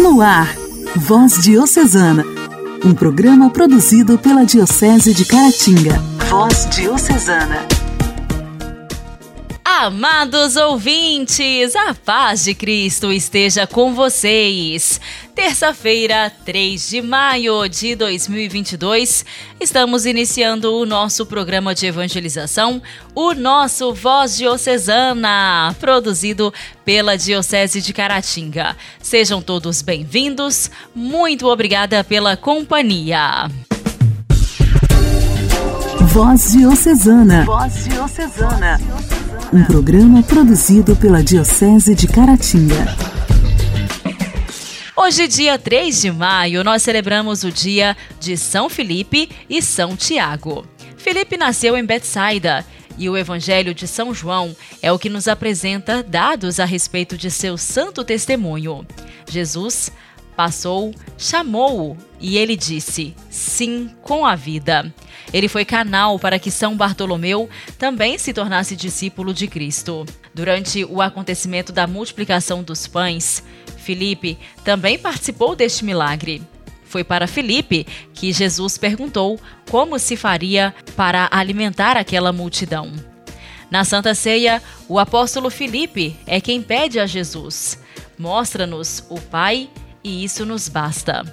No ar, Voz Diocesana, um programa produzido pela Diocese de Caratinga. Voz Diocesana. Amados ouvintes, a paz de Cristo esteja com vocês. Terça-feira, 3 de maio de 2022, estamos iniciando o nosso programa de evangelização, o nosso Voz Diocesana, produzido pela Diocese de Caratinga. Sejam todos bem-vindos, muito obrigada pela companhia. Voz Diocesana. Voz Diocesana um programa produzido pela Diocese de Caratinga. Hoje, dia 3 de maio, nós celebramos o dia de São Felipe e São Tiago. Felipe nasceu em Betsaida e o Evangelho de São João é o que nos apresenta dados a respeito de seu santo testemunho. Jesus passou, chamou-o e ele disse: Sim, com a vida. Ele foi canal para que São Bartolomeu também se tornasse discípulo de Cristo. Durante o acontecimento da multiplicação dos pães, Filipe também participou deste milagre. Foi para Filipe que Jesus perguntou como se faria para alimentar aquela multidão. Na Santa Ceia, o apóstolo Filipe é quem pede a Jesus: Mostra-nos o Pai e isso nos basta.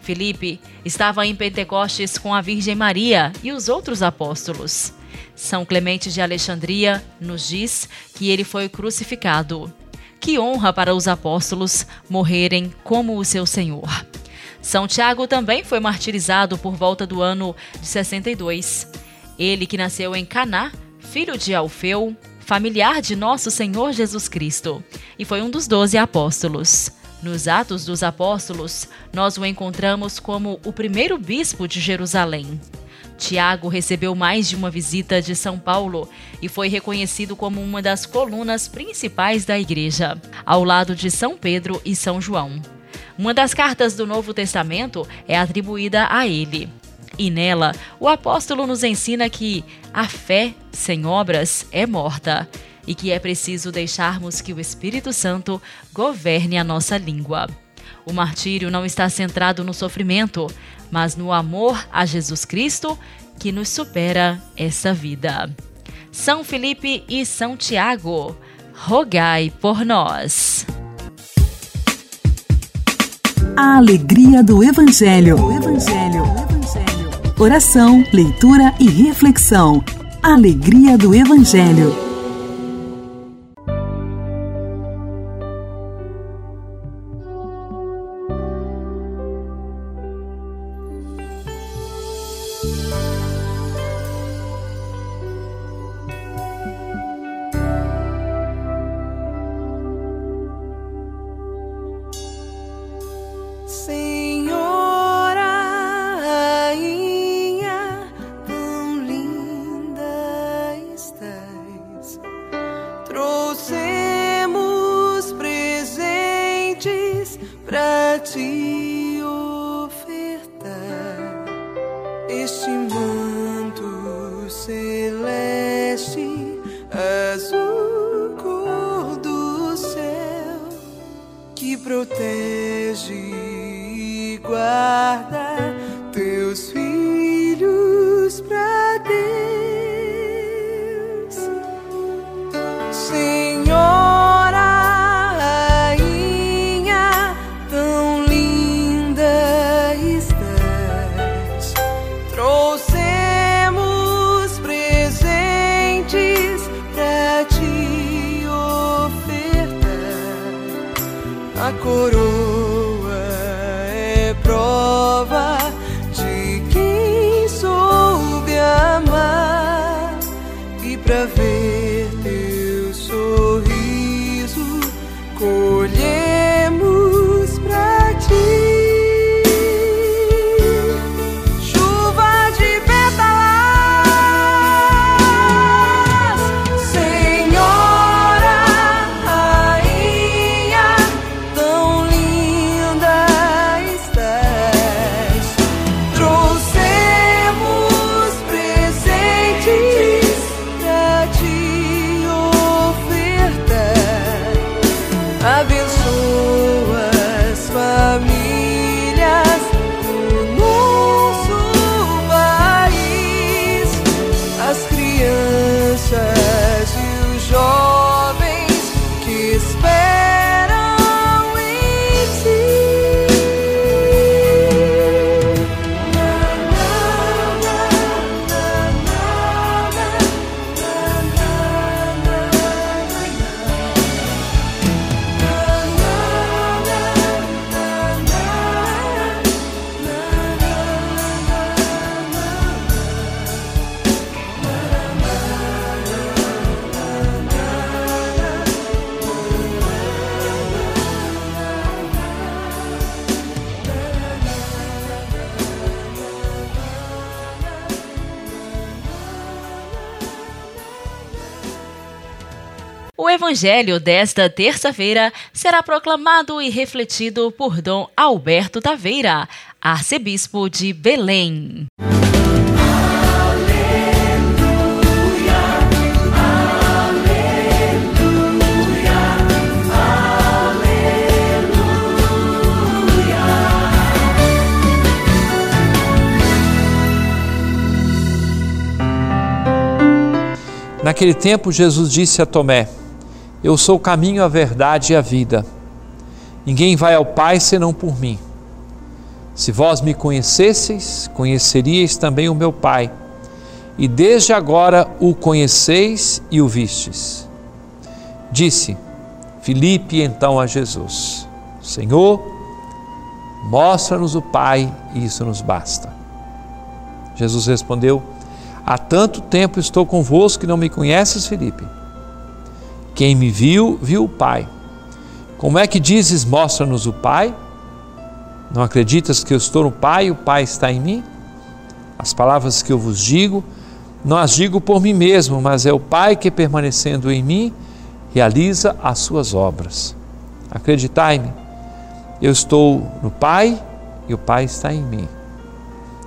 Felipe estava em Pentecostes com a Virgem Maria e os outros apóstolos. São Clemente de Alexandria nos diz que ele foi crucificado. Que honra para os apóstolos morrerem como o seu Senhor. São Tiago também foi martirizado por volta do ano de 62. Ele que nasceu em Caná, filho de Alfeu, familiar de nosso Senhor Jesus Cristo, e foi um dos doze apóstolos. Nos Atos dos Apóstolos, nós o encontramos como o primeiro bispo de Jerusalém. Tiago recebeu mais de uma visita de São Paulo e foi reconhecido como uma das colunas principais da igreja, ao lado de São Pedro e São João. Uma das cartas do Novo Testamento é atribuída a ele. E nela, o apóstolo nos ensina que a fé sem obras é morta e que é preciso deixarmos que o Espírito Santo governe a nossa língua. O martírio não está centrado no sofrimento, mas no amor a Jesus Cristo que nos supera essa vida. São Felipe e São Tiago, rogai por nós. A alegria do Evangelho. Evangelho. Evangelho. Oração, leitura e reflexão. Alegria do Evangelho. Protege e guarda evangelho desta terça-feira será proclamado e refletido por Dom Alberto Taveira, arcebispo de Belém. Naquele tempo, Jesus disse a Tomé: Eu sou o caminho, a verdade e a vida. Ninguém vai ao Pai senão por mim. Se vós me conhecesseis, conheceríeis também o meu Pai, e desde agora o conheceis e o vistes. Disse Filipe então a Jesus: Senhor, mostra-nos o Pai, e isso nos basta. Jesus respondeu: Há tanto tempo estou convosco que não me conheces, Felipe. Quem me viu, viu o Pai. Como é que dizes, mostra-nos o Pai? Não acreditas que eu estou no Pai e o Pai está em mim? As palavras que eu vos digo, não as digo por mim mesmo, mas é o Pai que, permanecendo em mim, realiza as suas obras. Acreditai-me, eu estou no Pai e o Pai está em mim.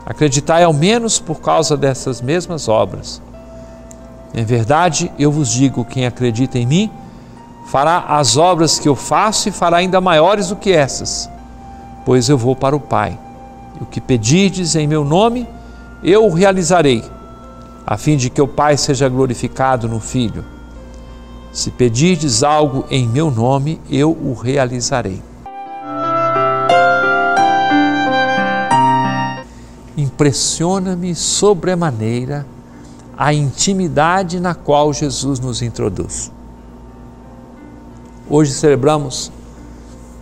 Acreditai ao menos por causa dessas mesmas obras. Em verdade, eu vos digo: quem acredita em mim fará as obras que eu faço e fará ainda maiores do que essas, pois eu vou para o Pai. E o que pedirdes em meu nome, eu o realizarei, a fim de que o Pai seja glorificado no Filho. Se pedirdes algo em meu nome, eu o realizarei. impressiona-me sobremaneira a intimidade na qual Jesus nos introduz. Hoje celebramos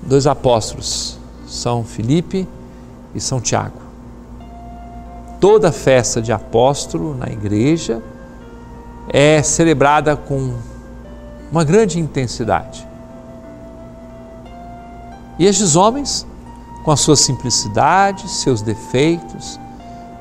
dois apóstolos, São Felipe e São Tiago. Toda festa de apóstolo na igreja é celebrada com uma grande intensidade. E estes homens, com a sua simplicidade, seus defeitos,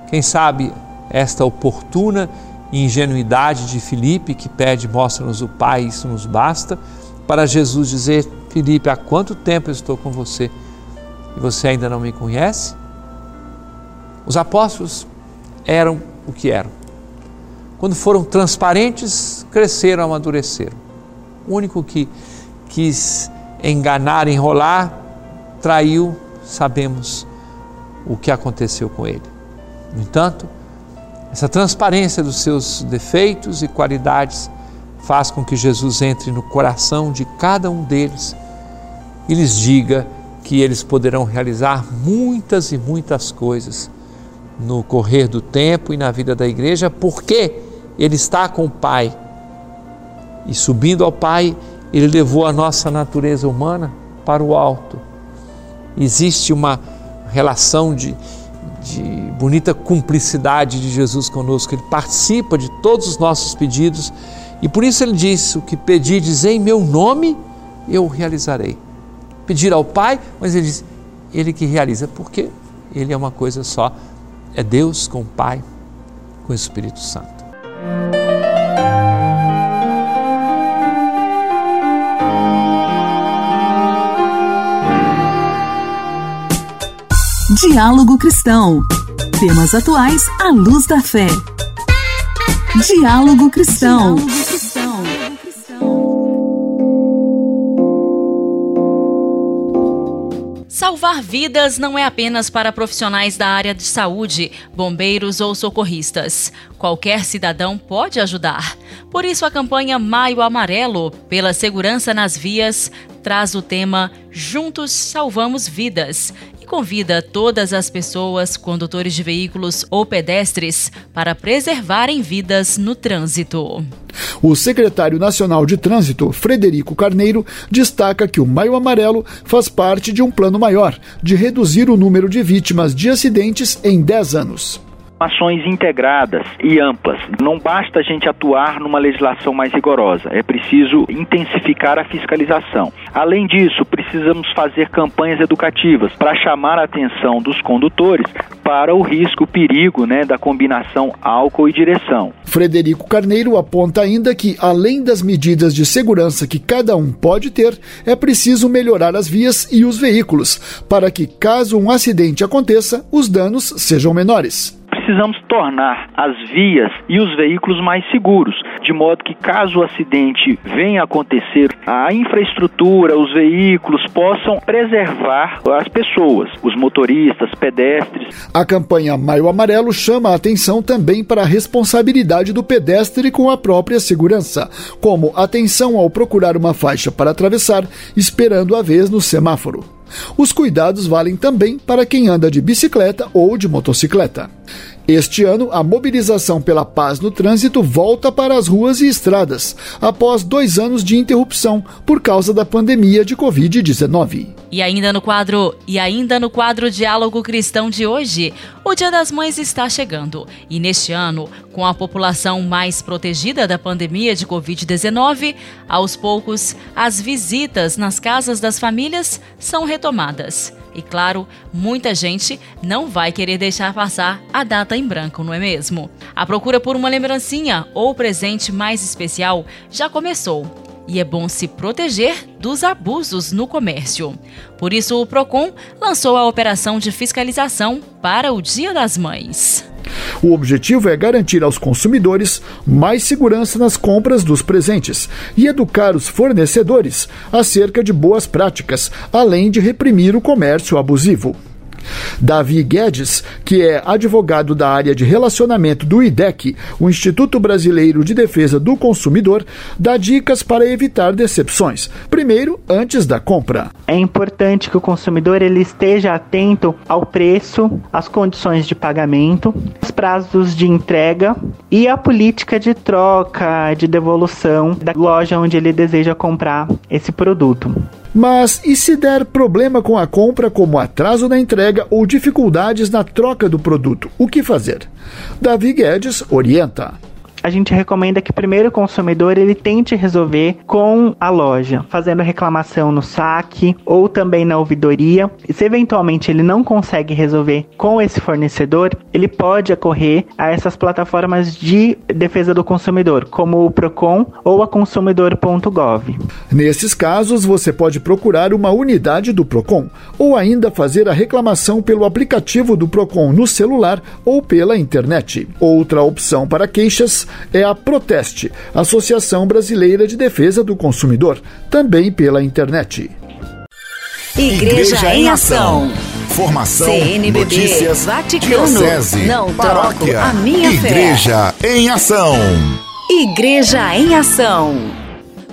quem sabe esta oportuna ingenuidade de Filipe, que pede, mostra-nos o Pai, isso nos basta, para Jesus dizer: Filipe, há quanto tempo eu estou com você e você ainda não me conhece? Os apóstolos eram o que eram. Quando foram transparentes, cresceram, amadureceram. O único que quis enganar, enrolar, traiu, sabemos o que aconteceu com ele. No entanto, essa transparência dos seus defeitos e qualidades faz com que Jesus entre no coração de cada um deles e lhes diga que eles poderão realizar muitas e muitas coisas no correr do tempo e na vida da igreja, porque ele está com o Pai. E subindo ao Pai, ele levou a nossa natureza humana para o alto. Existe uma relação de, de bonita cumplicidade de Jesus conosco. Ele participa de todos os nossos pedidos e por isso ele disse: O que pedirdes em meu nome, eu realizarei. Pedir ao Pai, mas ele diz: Ele que realiza, porque ele é uma coisa só. É Deus com o Pai, com o Espírito Santo. Diálogo Cristão. Temas atuais à luz da fé. Diálogo Cristão. Salvar vidas não é apenas para profissionais da área de saúde, bombeiros ou socorristas. Qualquer cidadão pode ajudar. Por isso, a campanha Maio Amarelo, pela segurança nas vias, traz o tema Juntos Salvamos Vidas convida todas as pessoas, condutores de veículos ou pedestres, para preservarem vidas no trânsito. O secretário nacional de Trânsito, Frederico Carneiro, destaca que o Maio Amarelo faz parte de um plano maior de reduzir o número de vítimas de acidentes em 10 anos. Ações integradas e amplas. Não basta a gente atuar numa legislação mais rigorosa, é preciso intensificar a fiscalização. Além disso, precisamos fazer campanhas educativas para chamar a atenção dos condutores para o risco, o perigo né, da combinação álcool e direção. Frederico Carneiro aponta ainda que, além das medidas de segurança que cada um pode ter, é preciso melhorar as vias e os veículos, para que, caso um acidente aconteça, os danos sejam menores precisamos tornar as vias e os veículos mais seguros, de modo que, caso o acidente venha a acontecer, a infraestrutura, os veículos possam preservar as pessoas, os motoristas, pedestres. A campanha Maio Amarelo chama a atenção também para a responsabilidade do pedestre com a própria segurança, como atenção ao procurar uma faixa para atravessar, esperando a vez no semáforo. Os cuidados valem também para quem anda de bicicleta ou de motocicleta. Este ano, a mobilização pela paz no trânsito volta para as ruas e estradas, após dois anos de interrupção por causa da pandemia de Covid-19. E ainda no quadro, e ainda no quadro Diálogo Cristão de hoje, o Dia das Mães está chegando. E neste ano, com a população mais protegida da pandemia de Covid-19, aos poucos, as visitas nas casas das famílias são retomadas. E claro, muita gente não vai querer deixar passar a data em branco, não é mesmo? A procura por uma lembrancinha ou presente mais especial já começou. E é bom se proteger dos abusos no comércio. Por isso, o Procon lançou a operação de fiscalização para o Dia das Mães. O objetivo é garantir aos consumidores mais segurança nas compras dos presentes e educar os fornecedores acerca de boas práticas, além de reprimir o comércio abusivo. Davi Guedes, que é advogado da área de relacionamento do IDEC, o Instituto Brasileiro de Defesa do Consumidor, dá dicas para evitar decepções. Primeiro, antes da compra. É importante que o consumidor ele esteja atento ao preço, às condições de pagamento, os prazos de entrega e a política de troca, de devolução da loja onde ele deseja comprar esse produto. Mas e se der problema com a compra, como atraso na entrega ou dificuldades na troca do produto? O que fazer? Davi Guedes orienta a gente recomenda que primeiro o consumidor ele tente resolver com a loja, fazendo reclamação no saque ou também na ouvidoria. E se eventualmente ele não consegue resolver com esse fornecedor, ele pode acorrer a essas plataformas de defesa do consumidor, como o Procon ou a consumidor.gov. Nesses casos, você pode procurar uma unidade do Procon ou ainda fazer a reclamação pelo aplicativo do Procon no celular ou pela internet. Outra opção para queixas é a Proteste, Associação Brasileira de Defesa do Consumidor, também pela internet. Igreja, Igreja em Ação. Formação, CNBB, notícias, Vaticano, diocese, não paróquia, a minha Igreja fé. em Ação. Igreja em Ação.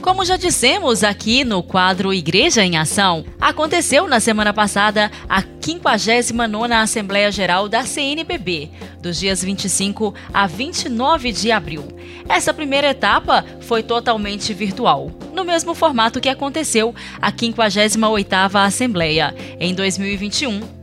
Como já dissemos aqui no quadro Igreja em Ação, aconteceu na semana passada a 59ª Assembleia Geral da CNBB, dos dias 25 a 29 de abril. Essa primeira etapa foi totalmente virtual, no mesmo formato que aconteceu a 58ª Assembleia, em 2021,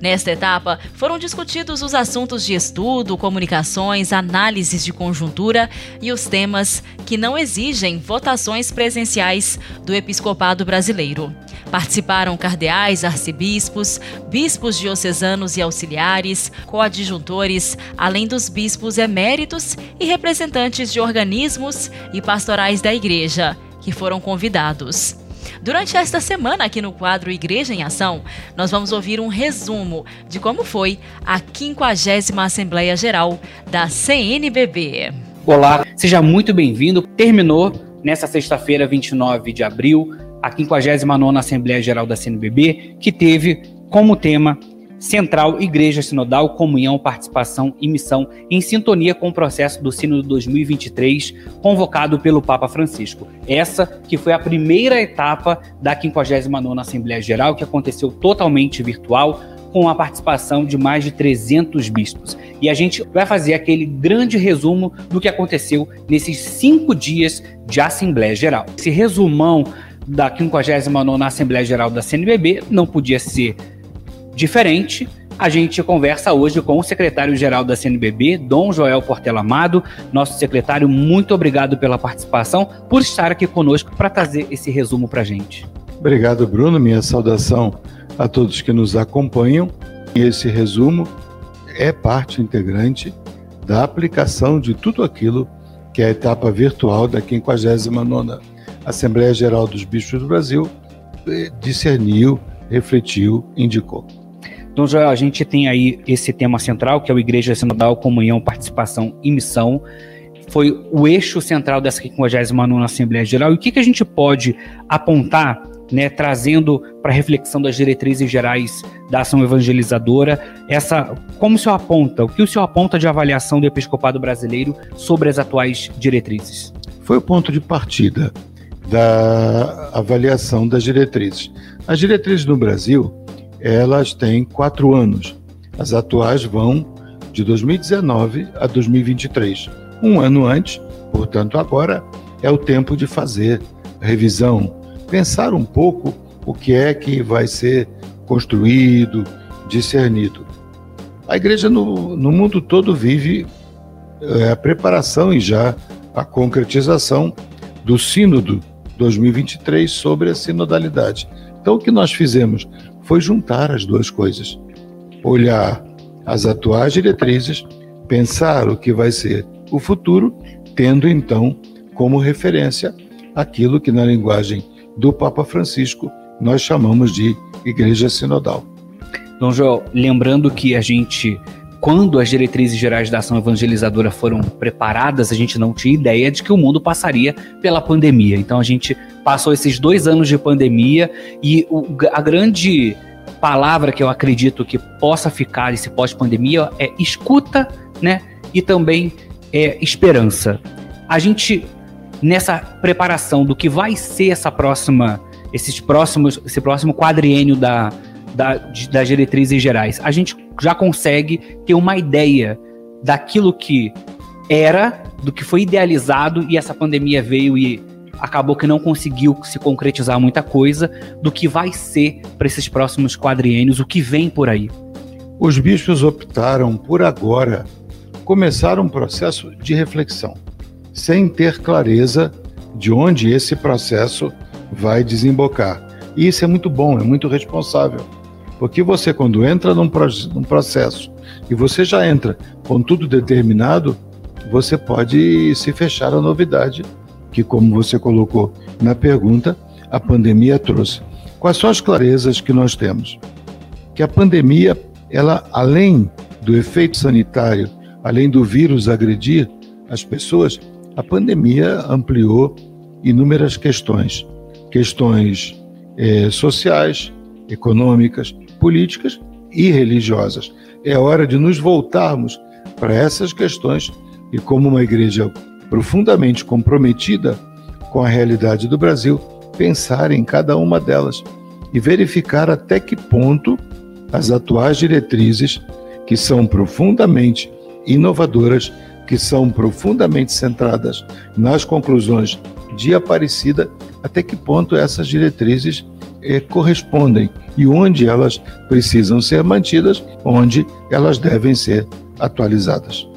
Nesta etapa, foram discutidos os assuntos de estudo, comunicações, análises de conjuntura e os temas que não exigem votações presenciais do episcopado brasileiro. Participaram cardeais, arcebispos, bispos diocesanos e auxiliares, coadjutores, além dos bispos eméritos e representantes de organismos e pastorais da Igreja, que foram convidados. Durante esta semana, aqui no quadro Igreja em Ação, nós vamos ouvir um resumo de como foi a 50 Assembleia Geral da CNBB. Olá, seja muito bem-vindo. Terminou nesta sexta-feira, 29 de abril, a 59 Assembleia Geral da CNBB, que teve como tema Central, Igreja Sinodal, Comunhão, Participação e Missão, em sintonia com o processo do Sínodo 2023, convocado pelo Papa Francisco. Essa que foi a primeira etapa da 59ª Assembleia Geral, que aconteceu totalmente virtual, com a participação de mais de 300 bispos. E a gente vai fazer aquele grande resumo do que aconteceu nesses cinco dias de Assembleia Geral. Esse resumão da 59ª Assembleia Geral da CNBB não podia ser diferente A gente conversa hoje com o secretário-geral da CNBB, Dom Joel Portela Amado. Nosso secretário, muito obrigado pela participação, por estar aqui conosco para trazer esse resumo para a gente. Obrigado, Bruno. Minha saudação a todos que nos acompanham. Esse resumo é parte integrante da aplicação de tudo aquilo que é a etapa virtual da 59ª Assembleia Geral dos Bispos do Brasil eh, discerniu, refletiu, indicou. Então, já a gente tem aí esse tema central, que é o Igreja Sinodal, Comunhão, Participação e Missão. Foi o eixo central dessa 59 Assembleia Geral. E o que, que a gente pode apontar, né, trazendo para reflexão das diretrizes gerais da ação evangelizadora, essa, como o senhor aponta, o que o senhor aponta de avaliação do episcopado brasileiro sobre as atuais diretrizes? Foi o ponto de partida da avaliação das diretrizes. As diretrizes no Brasil, elas têm quatro anos. As atuais vão de 2019 a 2023. Um ano antes, portanto, agora é o tempo de fazer revisão, pensar um pouco o que é que vai ser construído, discernido. A igreja no, no mundo todo vive é, a preparação e já a concretização do Sínodo 2023 sobre a sinodalidade. Então, o que nós fizemos foi juntar as duas coisas. Olhar as atuais diretrizes, pensar o que vai ser o futuro, tendo então como referência aquilo que na linguagem do Papa Francisco nós chamamos de Igreja Sinodal. Dom João, lembrando que a gente quando as diretrizes gerais da ação evangelizadora foram preparadas, a gente não tinha ideia de que o mundo passaria pela pandemia. Então a gente passou esses dois anos de pandemia e o, a grande palavra que eu acredito que possa ficar esse pós-pandemia é escuta, né? E também é esperança. A gente nessa preparação do que vai ser essa próxima, esses próximos, esse próximo quadriênio da, da, das diretrizes gerais, a gente já consegue ter uma ideia daquilo que era, do que foi idealizado e essa pandemia veio e acabou que não conseguiu se concretizar muita coisa do que vai ser para esses próximos quadriênios, o que vem por aí. Os bispos optaram por agora começar um processo de reflexão, sem ter clareza de onde esse processo vai desembocar. E isso é muito bom, é muito responsável porque você, quando entra num, num processo e você já entra com tudo determinado, você pode se fechar a novidade que, como você colocou na pergunta, a pandemia trouxe. Quais são as clarezas que nós temos? Que a pandemia, ela além do efeito sanitário, além do vírus agredir as pessoas, a pandemia ampliou inúmeras questões, questões eh, sociais, econômicas, políticas e religiosas. É hora de nos voltarmos para essas questões e, como uma igreja profundamente comprometida com a realidade do Brasil, pensar em cada uma delas e verificar até que ponto as atuais diretrizes, que são profundamente inovadoras, que são profundamente centradas nas conclusões de Aparecida, até que ponto essas diretrizes eh, correspondem e onde elas precisam ser mantidas, onde elas devem ser atualizadas.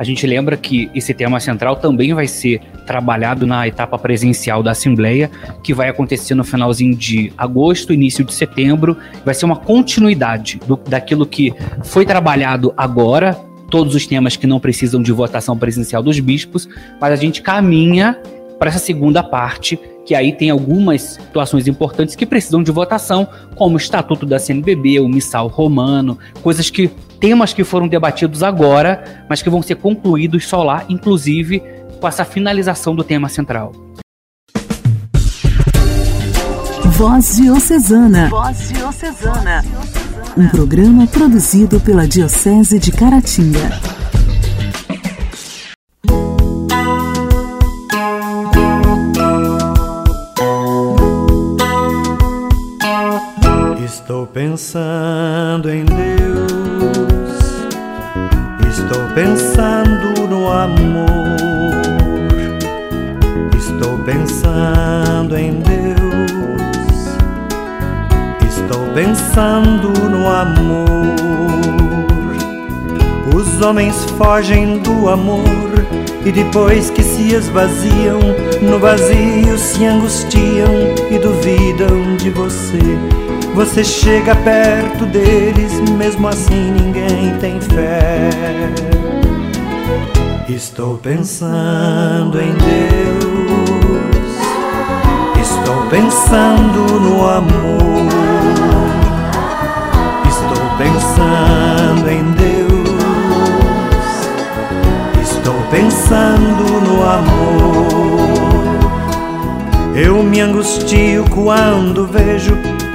A gente lembra que esse tema central também vai ser trabalhado na etapa presencial da Assembleia, que vai acontecer no finalzinho de agosto, início de setembro. Vai ser uma continuidade do, daquilo que foi trabalhado agora, todos os temas que não precisam de votação presencial dos bispos, mas a gente caminha para essa segunda parte, que aí tem algumas situações importantes que precisam de votação, como o Estatuto da CNBB, o Missal Romano, coisas que temas que foram debatidos agora, mas que vão ser concluídos só lá, inclusive com essa finalização do tema central. Voz Diocesana. Voz Diocesana. Um programa produzido pela Diocese de Caratinga. pensando em Deus, estou pensando no amor, estou pensando em Deus, estou pensando no amor. Os homens fogem do amor e depois que se esvaziam, no vazio se angustiam e duvidam de você. Você chega perto deles, mesmo assim ninguém tem fé. Estou pensando em Deus, estou pensando no amor, estou pensando em Deus, estou pensando no amor. Eu me angustio quando vejo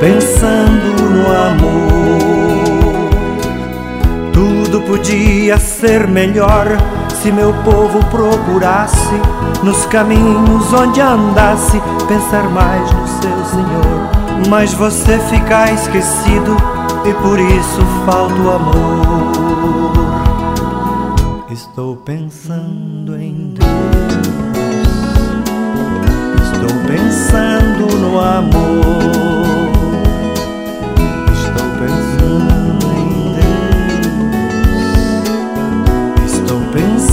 pensando no amor. Tudo podia ser melhor se meu povo procurasse nos caminhos onde andasse pensar mais no seu Senhor. Mas você fica esquecido e por isso falta o amor. Estou pensando em Deus. Estou pensando no amor.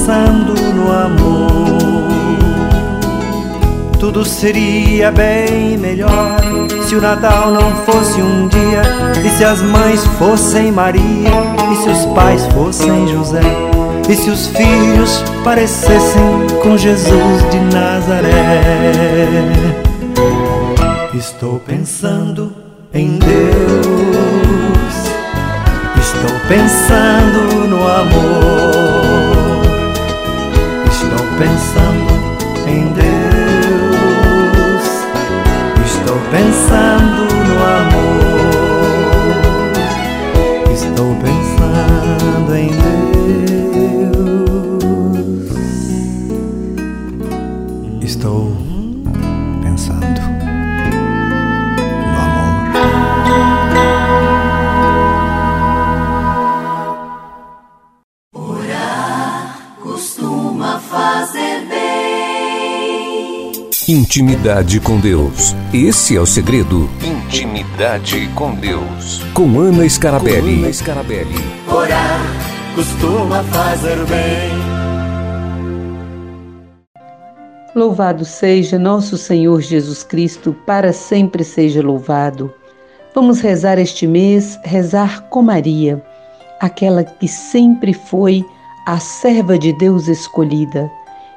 Pensando no amor. Tudo seria bem melhor se o Natal não fosse um dia, e se as mães fossem Maria, e se os pais fossem José, e se os filhos parecessem com Jesus de Nazaré. Estou pensando em Deus, estou pensando no amor pensando em Deus, estou pensando Intimidade com Deus. Esse é o segredo. Intimidade com Deus. Com Ana Scarabelli. Com Ana Scarabelli. Orar costuma fazer bem. Louvado seja nosso Senhor Jesus Cristo, para sempre seja louvado. Vamos rezar este mês, rezar com Maria, aquela que sempre foi a serva de Deus escolhida.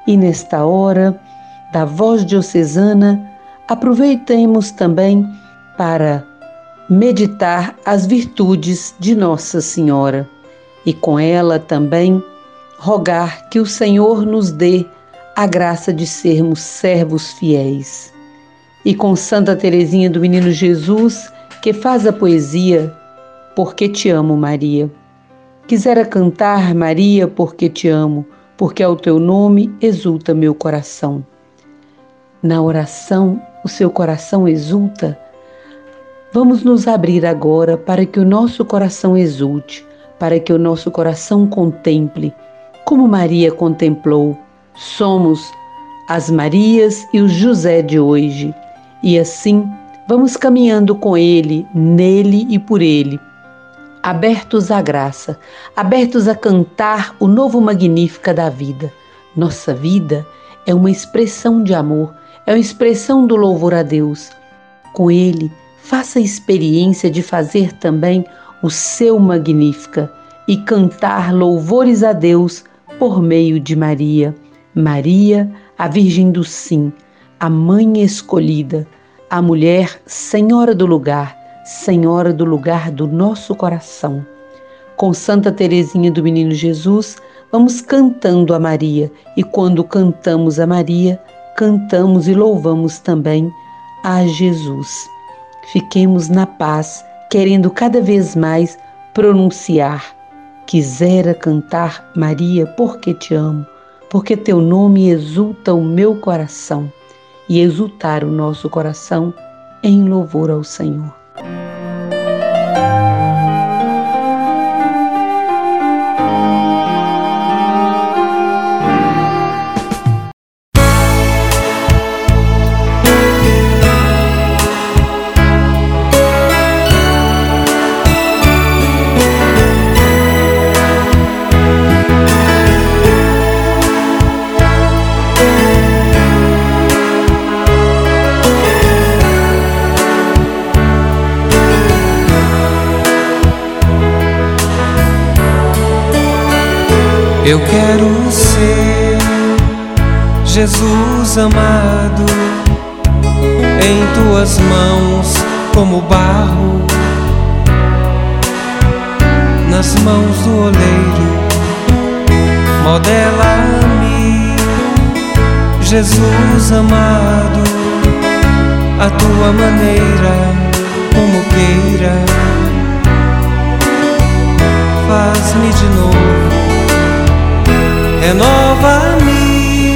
E nesta hora da voz diocesana, aproveitemos também para meditar as virtudes de Nossa Senhora e com ela também rogar que o Senhor nos dê a graça de sermos servos fiéis. E com Santa Teresinha do Menino Jesus, que faz a poesia Porque te amo, Maria. Quisera cantar, Maria, porque te amo, porque ao teu nome exulta meu coração. Na oração, o seu coração exulta. Vamos nos abrir agora para que o nosso coração exulte, para que o nosso coração contemple, como Maria contemplou. Somos as Marias e os José de hoje, e assim vamos caminhando com Ele, nele e por Ele abertos à graça, abertos a cantar o novo magnífica da vida. Nossa vida é uma expressão de amor, é uma expressão do louvor a Deus. Com ele, faça a experiência de fazer também o seu magnífica e cantar louvores a Deus por meio de Maria. Maria, a Virgem do Sim, a Mãe escolhida, a mulher senhora do lugar, Senhora do lugar do nosso coração. Com Santa Teresinha do Menino Jesus, vamos cantando a Maria, e quando cantamos a Maria, cantamos e louvamos também a Jesus. Fiquemos na paz, querendo cada vez mais pronunciar Quisera cantar, Maria, porque te amo, porque teu nome exulta o meu coração e exultar o nosso coração em louvor ao Senhor. Eu quero ser Jesus amado em tuas mãos como barro nas mãos do oleiro. Modela-me, Jesus amado, a tua maneira, como queira. Faz-me de novo renova-me,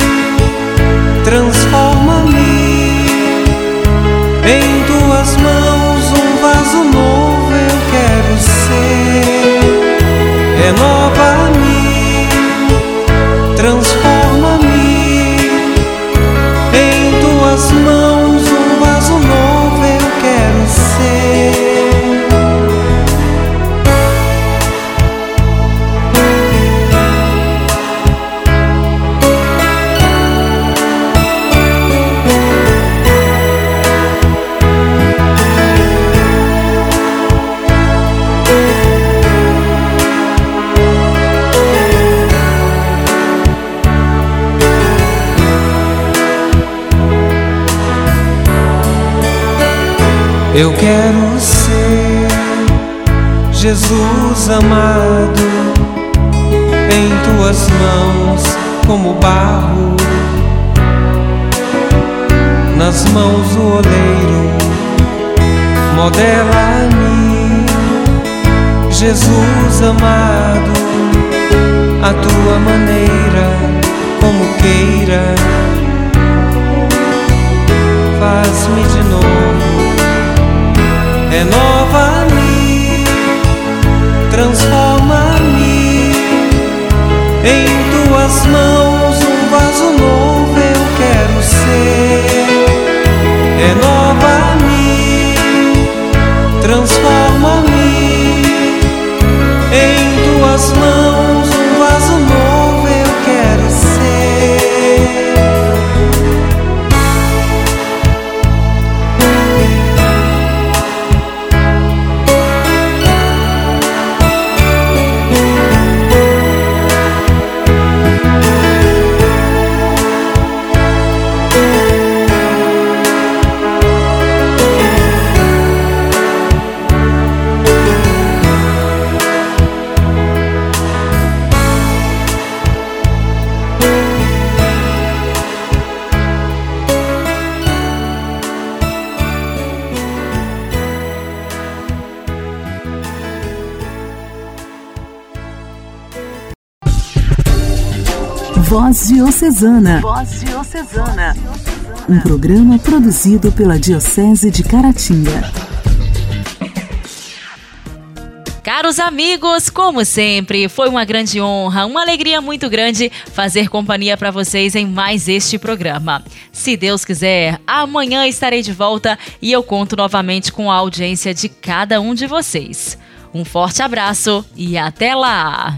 transforma-me em tuas mãos um vaso novo eu quero ser. Renova-me, transforma-me em tuas mãos queira. Faz-me de novo. Renova-me, transforma-me em tuas mãos um vaso novo eu quero ser. Renova-me, transforma-me em tuas mãos Voz Diocesana. Voz Diocesana. Um programa produzido pela Diocese de Caratinga. Caros amigos, como sempre, foi uma grande honra, uma alegria muito grande fazer companhia para vocês em mais este programa. Se Deus quiser, amanhã estarei de volta e eu conto novamente com a audiência de cada um de vocês. Um forte abraço e até lá!